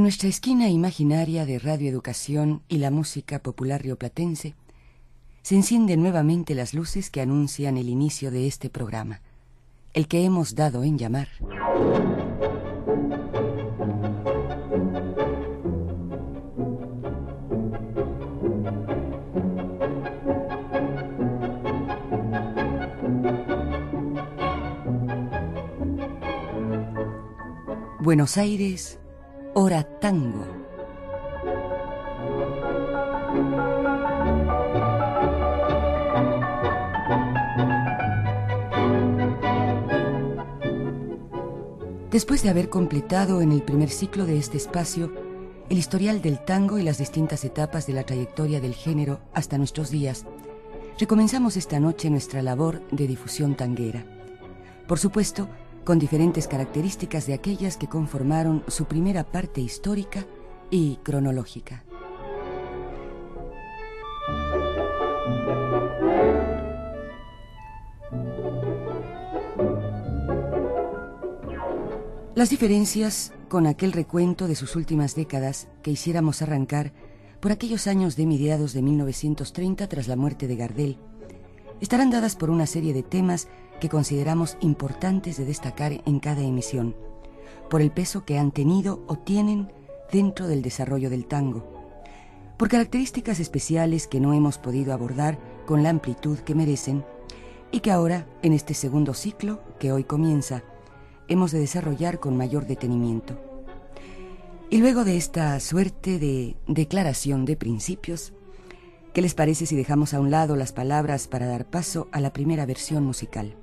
En nuestra esquina imaginaria de radioeducación y la música popular rioplatense, se encienden nuevamente las luces que anuncian el inicio de este programa, el que hemos dado en llamar. Buenos Aires, hora tango. Después de haber completado en el primer ciclo de este espacio el historial del tango y las distintas etapas de la trayectoria del género hasta nuestros días, recomenzamos esta noche nuestra labor de difusión tanguera. Por supuesto, con diferentes características de aquellas que conformaron su primera parte histórica y cronológica. Las diferencias con aquel recuento de sus últimas décadas que hiciéramos arrancar por aquellos años de mediados de 1930 tras la muerte de Gardel, estarán dadas por una serie de temas que consideramos importantes de destacar en cada emisión, por el peso que han tenido o tienen dentro del desarrollo del tango, por características especiales que no hemos podido abordar con la amplitud que merecen y que ahora, en este segundo ciclo que hoy comienza, hemos de desarrollar con mayor detenimiento. Y luego de esta suerte de declaración de principios, ¿qué les parece si dejamos a un lado las palabras para dar paso a la primera versión musical?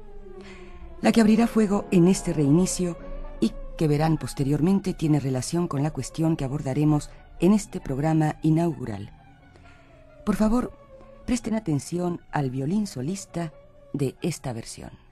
La que abrirá fuego en este reinicio y que verán posteriormente tiene relación con la cuestión que abordaremos en este programa inaugural. Por favor, presten atención al violín solista de esta versión.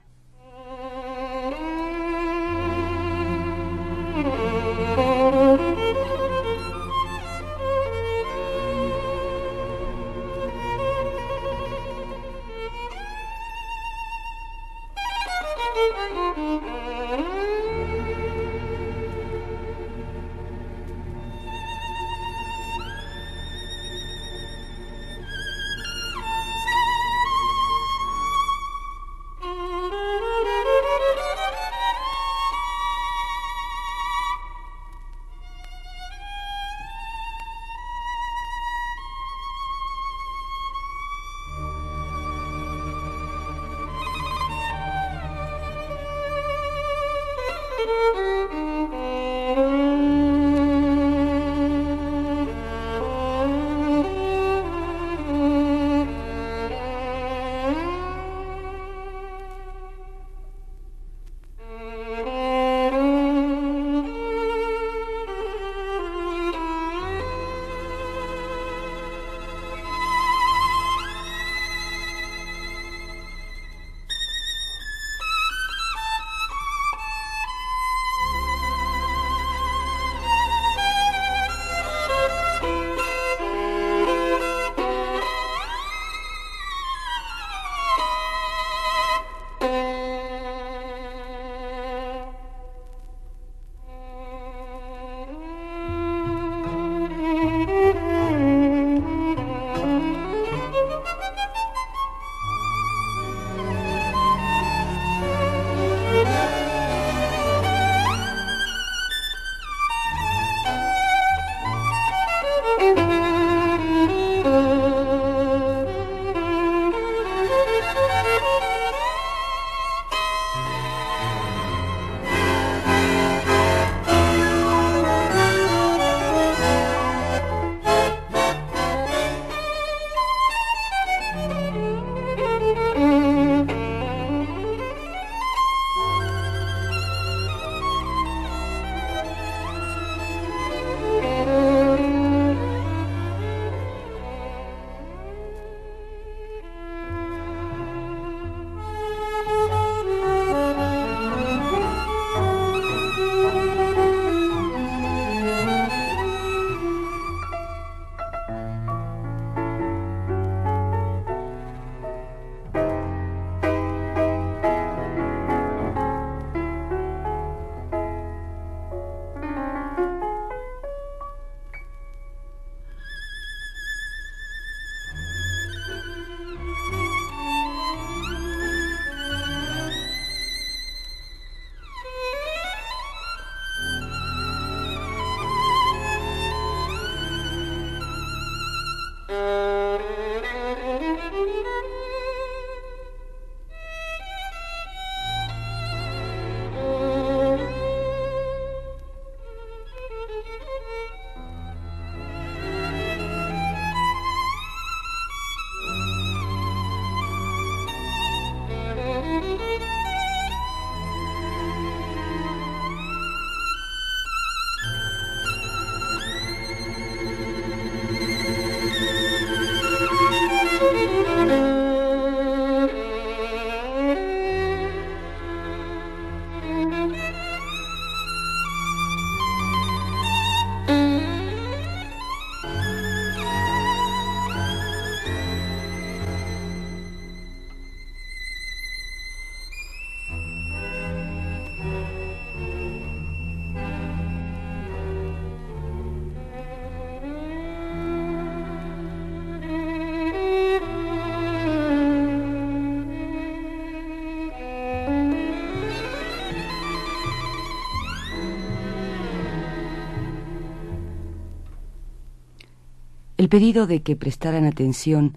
El pedido de que prestaran atención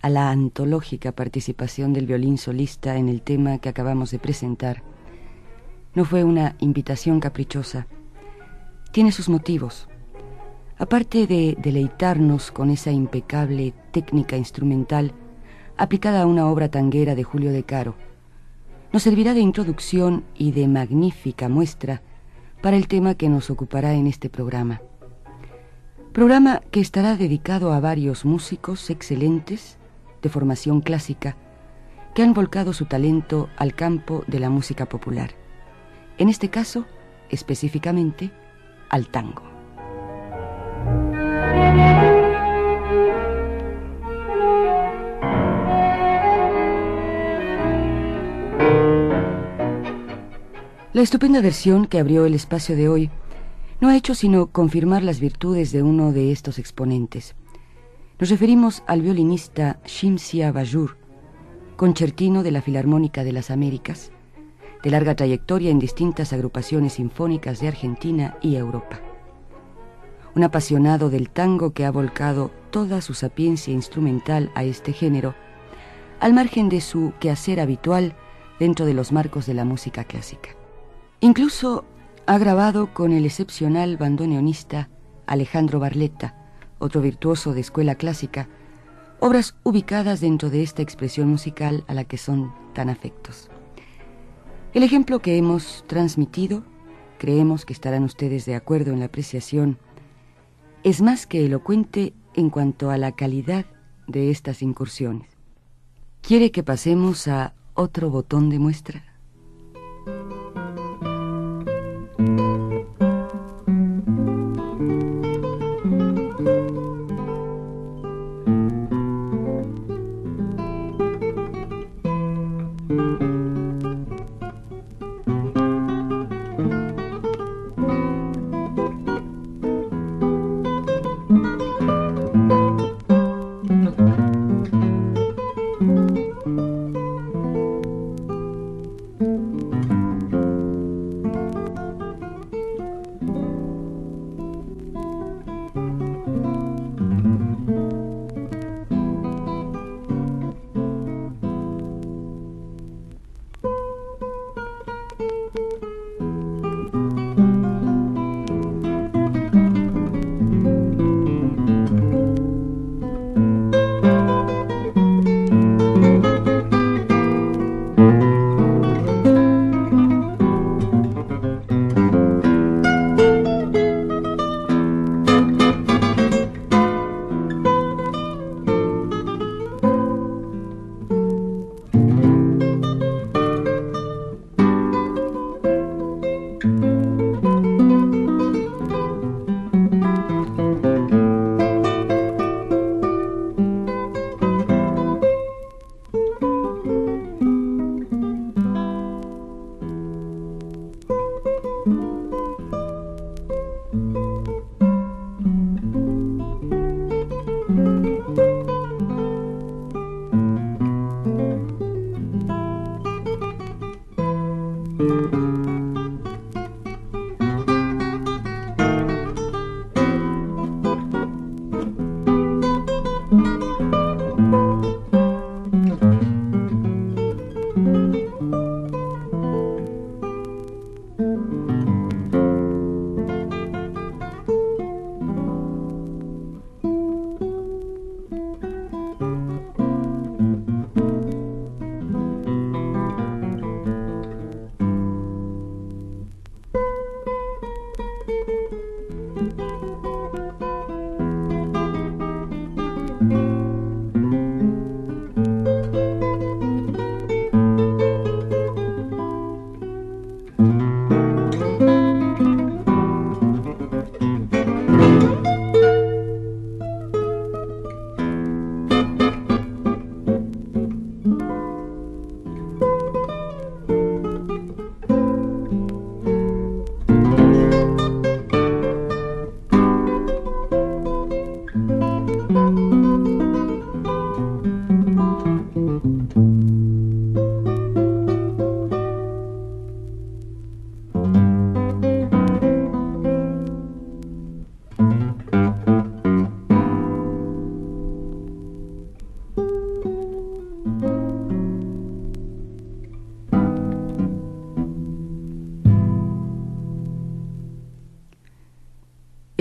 a la antológica participación del violín solista en el tema que acabamos de presentar no fue una invitación caprichosa. Tiene sus motivos. Aparte de deleitarnos con esa impecable técnica instrumental aplicada a una obra tanguera de Julio de Caro, nos servirá de introducción y de magnífica muestra para el tema que nos ocupará en este programa programa que estará dedicado a varios músicos excelentes de formación clásica que han volcado su talento al campo de la música popular. En este caso, específicamente, al tango. La estupenda versión que abrió el espacio de hoy no ha hecho sino confirmar las virtudes de uno de estos exponentes. Nos referimos al violinista Shimsia Bajur, concertino de la Filarmónica de las Américas, de larga trayectoria en distintas agrupaciones sinfónicas de Argentina y Europa. Un apasionado del tango que ha volcado toda su sapiencia instrumental a este género, al margen de su quehacer habitual dentro de los marcos de la música clásica. Incluso ha grabado con el excepcional bandoneonista Alejandro Barletta, otro virtuoso de escuela clásica, obras ubicadas dentro de esta expresión musical a la que son tan afectos. El ejemplo que hemos transmitido, creemos que estarán ustedes de acuerdo en la apreciación, es más que elocuente en cuanto a la calidad de estas incursiones. ¿Quiere que pasemos a otro botón de muestra?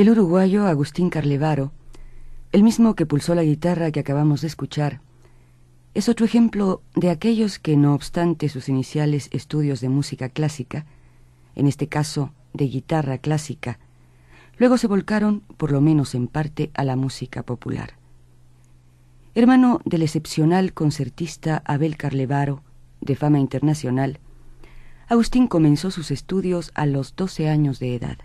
El uruguayo Agustín Carlevaro, el mismo que pulsó la guitarra que acabamos de escuchar, es otro ejemplo de aquellos que, no obstante sus iniciales estudios de música clásica, en este caso de guitarra clásica, luego se volcaron, por lo menos en parte, a la música popular. Hermano del excepcional concertista Abel Carlevaro, de fama internacional, Agustín comenzó sus estudios a los doce años de edad.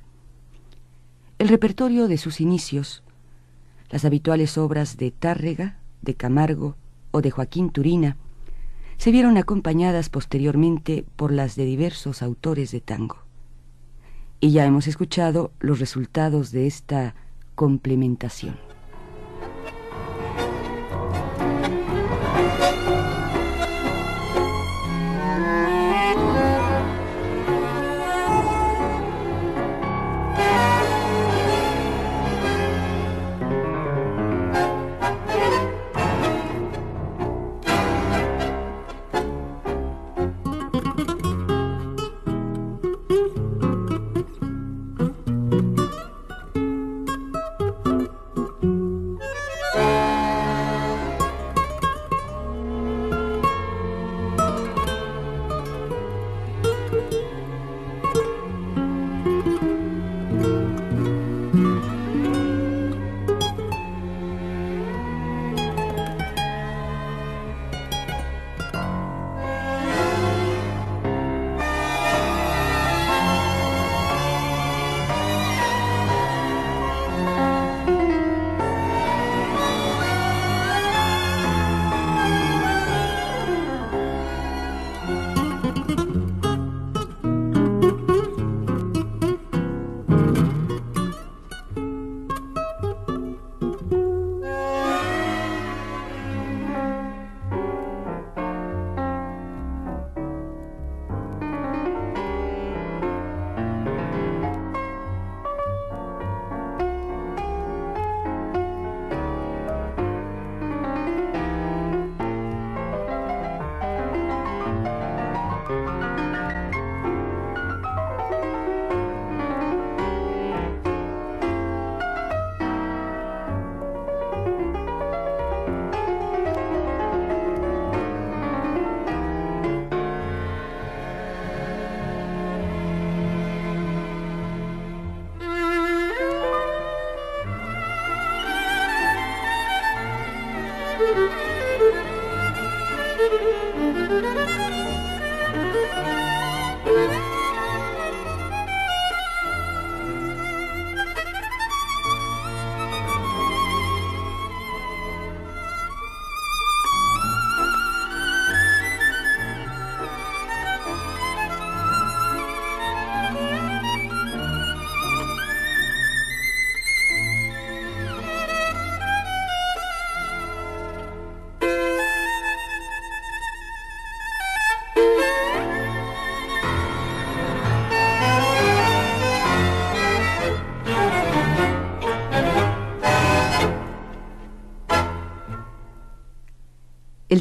El repertorio de sus inicios, las habituales obras de Tárrega, de Camargo o de Joaquín Turina, se vieron acompañadas posteriormente por las de diversos autores de tango. Y ya hemos escuchado los resultados de esta complementación.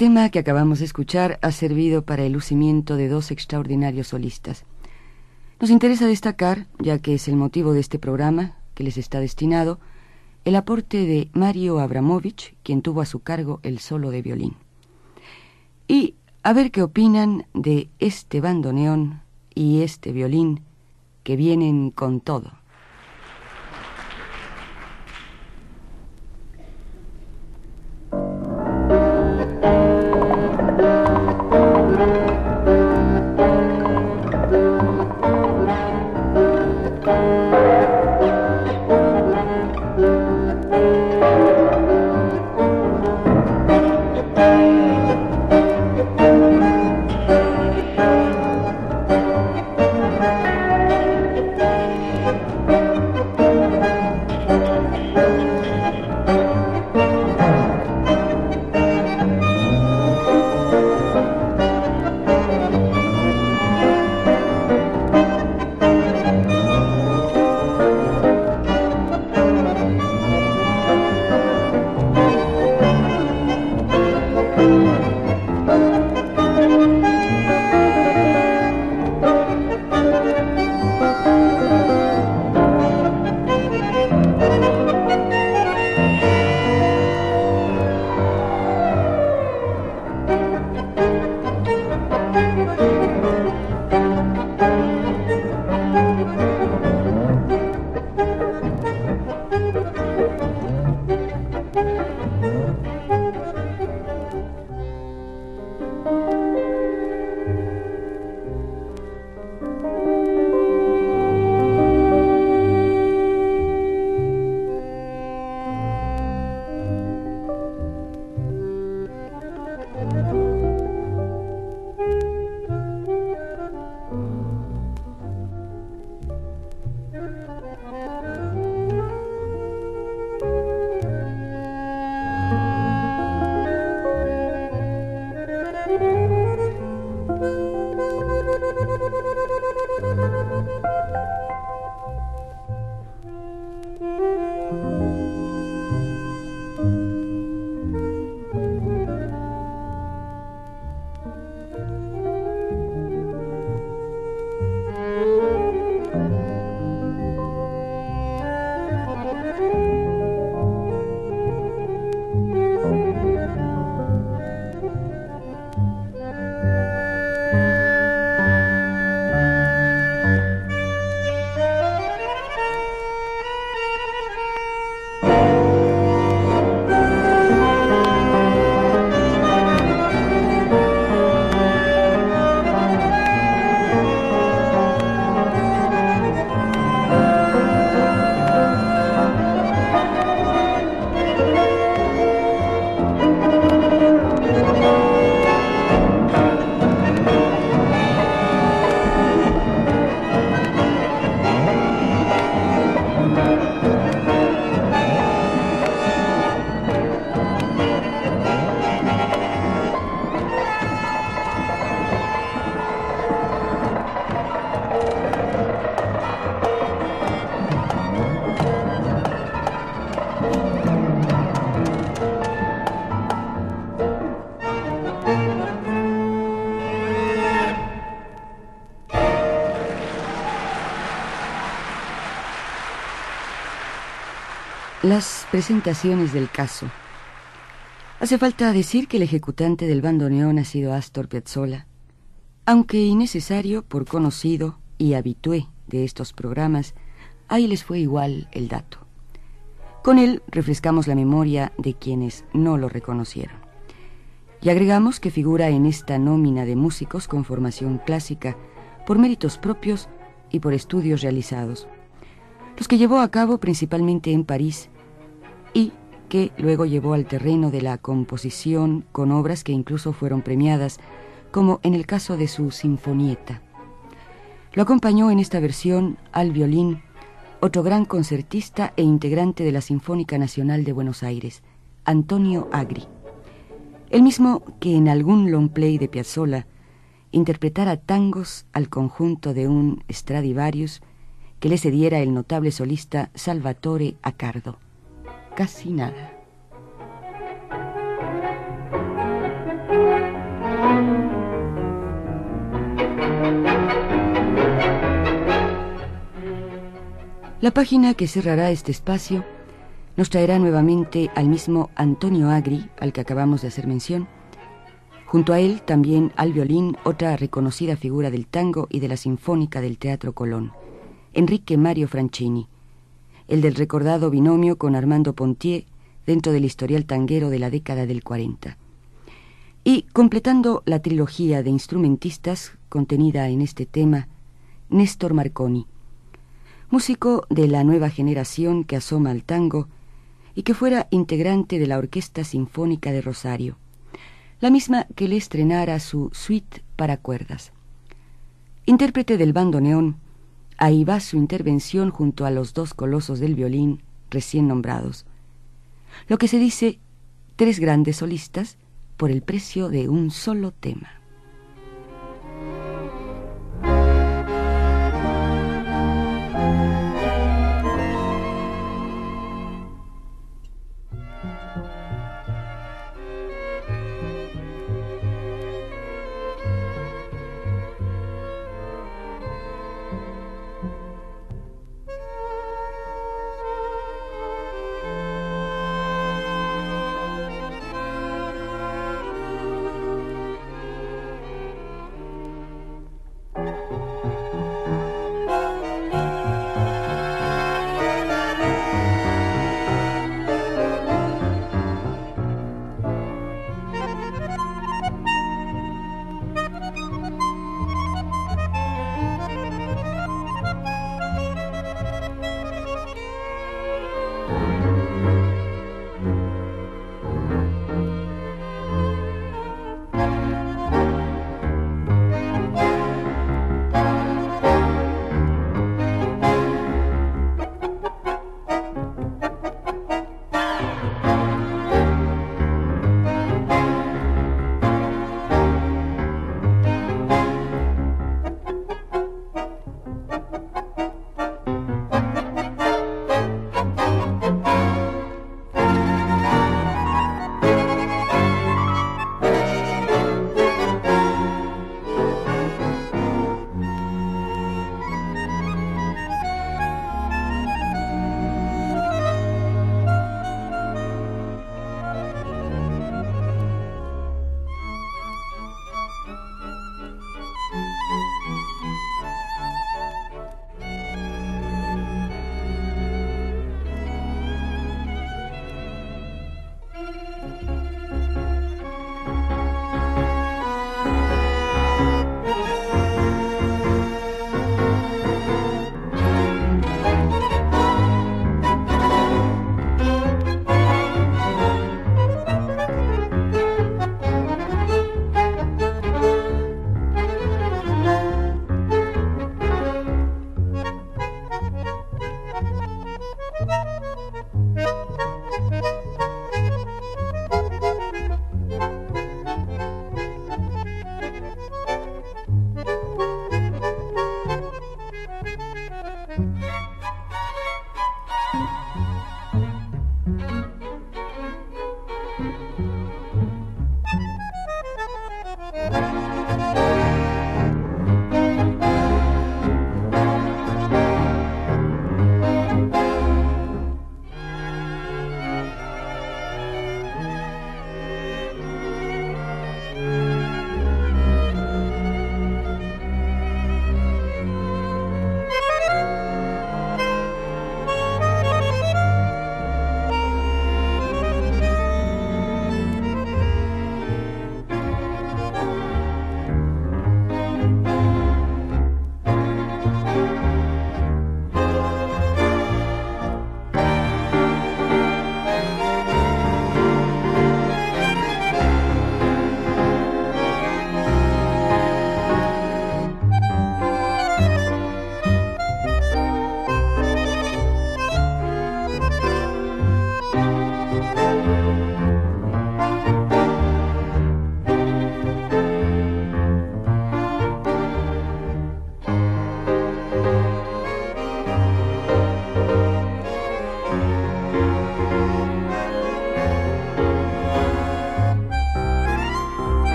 Tema que acabamos de escuchar ha servido para el lucimiento de dos extraordinarios solistas. Nos interesa destacar, ya que es el motivo de este programa que les está destinado, el aporte de Mario Abramovich, quien tuvo a su cargo el solo de violín. Y a ver qué opinan de este bandoneón y este violín que vienen con todo. Presentaciones del caso. Hace falta decir que el ejecutante del bandoneón ha sido Astor Piazzolla, aunque innecesario por conocido y habitué de estos programas, ahí les fue igual el dato. Con él refrescamos la memoria de quienes no lo reconocieron. Y agregamos que figura en esta nómina de músicos con formación clásica por méritos propios y por estudios realizados, los que llevó a cabo principalmente en París y que luego llevó al terreno de la composición con obras que incluso fueron premiadas, como en el caso de su Sinfonieta. Lo acompañó en esta versión al violín otro gran concertista e integrante de la Sinfónica Nacional de Buenos Aires, Antonio Agri. El mismo que en algún long play de Piazzolla interpretara tangos al conjunto de un Stradivarius que le cediera el notable solista Salvatore Accardo casi nada. La página que cerrará este espacio nos traerá nuevamente al mismo Antonio Agri, al que acabamos de hacer mención. Junto a él también al violín otra reconocida figura del tango y de la sinfónica del Teatro Colón, Enrique Mario Franchini, el del recordado binomio con Armando Pontier dentro del historial tanguero de la década del 40. Y completando la trilogía de instrumentistas contenida en este tema, Néstor Marconi, músico de la nueva generación que asoma al tango y que fuera integrante de la Orquesta Sinfónica de Rosario, la misma que le estrenara su suite para cuerdas. Intérprete del bandoneón, Ahí va su intervención junto a los dos colosos del violín recién nombrados. Lo que se dice, tres grandes solistas por el precio de un solo tema.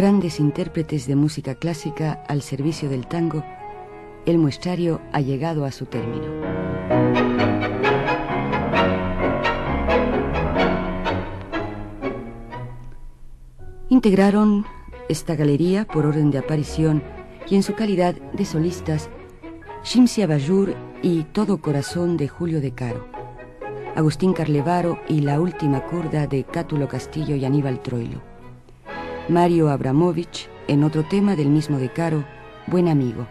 Grandes intérpretes de música clásica al servicio del tango, el muestrario ha llegado a su término. Integraron esta galería por orden de aparición y en su calidad de solistas Shimsia Bayur y Todo Corazón de Julio de Caro, Agustín Carlevaro y La Última Curda de Cátulo Castillo y Aníbal Troilo. Mario Abramovich en otro tema del mismo de Caro, Buen Amigo.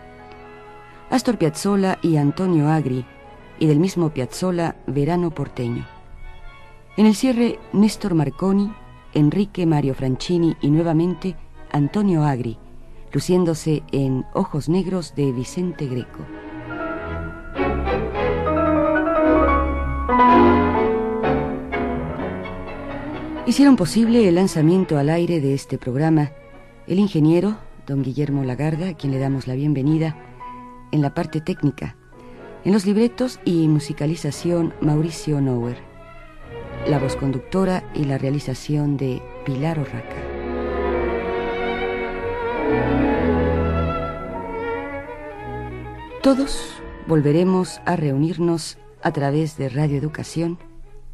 Astor Piazzolla y Antonio Agri, y del mismo Piazzolla, Verano Porteño. En el cierre, Néstor Marconi, Enrique Mario Franchini y nuevamente Antonio Agri, luciéndose en Ojos Negros de Vicente Greco. Hicieron posible el lanzamiento al aire de este programa el ingeniero, don Guillermo Lagarda, a quien le damos la bienvenida, en la parte técnica, en los libretos y musicalización Mauricio Nower, la voz conductora y la realización de Pilar Orraca. Todos volveremos a reunirnos a través de Radio Educación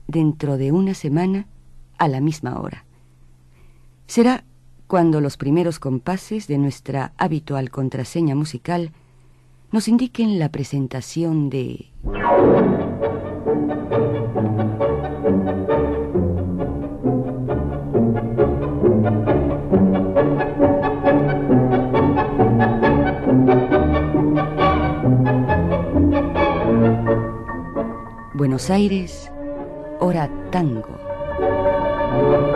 dentro de una semana a la misma hora. Será cuando los primeros compases de nuestra habitual contraseña musical nos indiquen la presentación de... Buenos Aires, hora tango. Thank you.